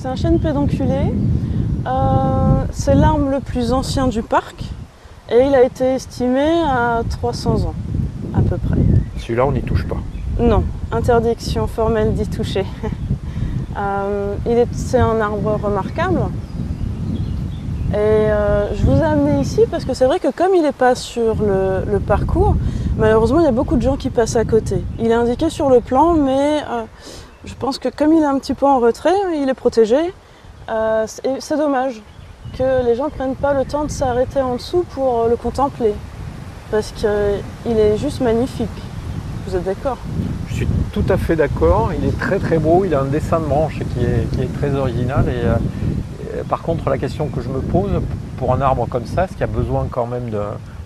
C'est un chêne pédonculé. Euh, c'est l'arbre le plus ancien du parc et il a été estimé à 300 ans à peu près. Celui-là, on n'y touche pas. Non, interdiction formelle d'y toucher. Euh, il est, c'est un arbre remarquable. Et euh, je vous ai amené ici parce que c'est vrai que comme il n'est pas sur le, le parcours, malheureusement il y a beaucoup de gens qui passent à côté. Il est indiqué sur le plan, mais je pense que comme il est un petit peu en retrait, il est protégé. Euh, c'est- et c'est dommage que les gens ne prennent pas le temps de s'arrêter en dessous pour le contempler. Parce qu'il est juste magnifique. Vous êtes d'accord? Je suis tout à fait d'accord. Il est très très beau. Il a un dessin de branche qui est, qui est très original. Et, euh, et par contre, la question que je me pose pour un arbre comme ça, est-ce qu'il y a besoin quand même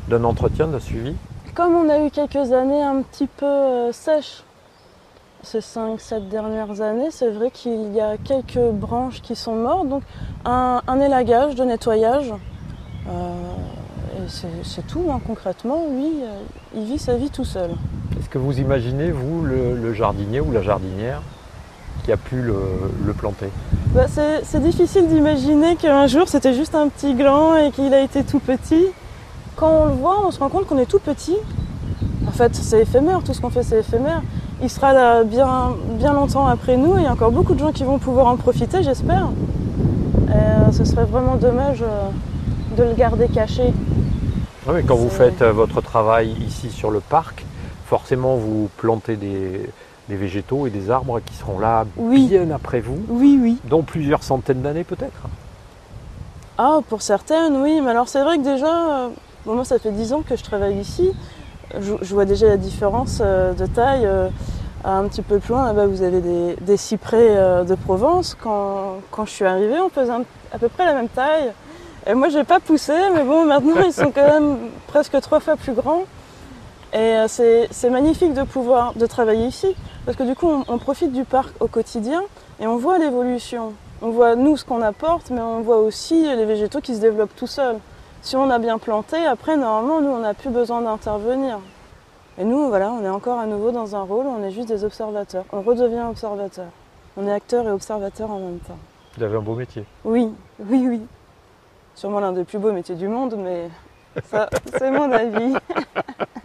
d'un entretien, d'un suivi? Comme on a eu quelques années un petit peu euh, sèches ces 5-7 dernières années, c'est vrai qu'il y a quelques branches qui sont mortes. Donc un, un élagage de nettoyage. Euh, et c'est tout, hein, concrètement. Lui, euh, il vit sa vie tout seul. Est-ce que vous imaginez, vous, le, le jardinier ou la jardinière qui a pu le, le planter? Bah, c'est c'est difficile d'imaginer qu'un jour c'était juste un petit gland et qu'il a été tout petit. Quand on le voit, on se rend compte qu'on est tout petit. En fait, c'est éphémère, tout ce qu'on fait c'est éphémère. Il sera là bien, bien longtemps après nous et il y a encore beaucoup de gens qui vont pouvoir en profiter, j'espère. Et, euh, ce serait vraiment dommage euh, de le garder caché. Oui, mais quand vous faites euh, votre travail ici sur le parc, forcément vous plantez des, des végétaux et des arbres qui seront là Oui. bien après vous, Oui, oui. dans plusieurs centaines d'années peut-être. Ah, pour certaines, oui. Mais alors, c'est vrai que déjà, bon, moi, ça fait 10 ans que je travaille ici. Je, vois déjà la différence euh, de taille. euh, un petit peu plus loin, là-bas, vous avez des, cyprès euh, de Provence. Quand, quand je suis arrivée, on faisait à peu près la même taille. Et moi, je n'ai pas poussé, mais bon, maintenant, ils sont quand même presque trois fois plus grands. Et c'est magnifique de pouvoir de travailler ici, parce que du coup, on profite du parc au quotidien et on voit l'évolution. On voit nous ce qu'on apporte, mais on voit aussi les végétaux qui se développent tout seuls. Si on a bien planté, après, normalement, nous, on n'a plus besoin d'intervenir. Et nous, voilà, on est encore à nouveau dans un rôle, on est juste des observateurs. On redevient observateurs. On est acteurs et observateurs en même temps. Vous avez un beau métier. Oui, oui, oui. Sûrement l'un des plus beaux métiers du monde, mais ça, c'est mon avis.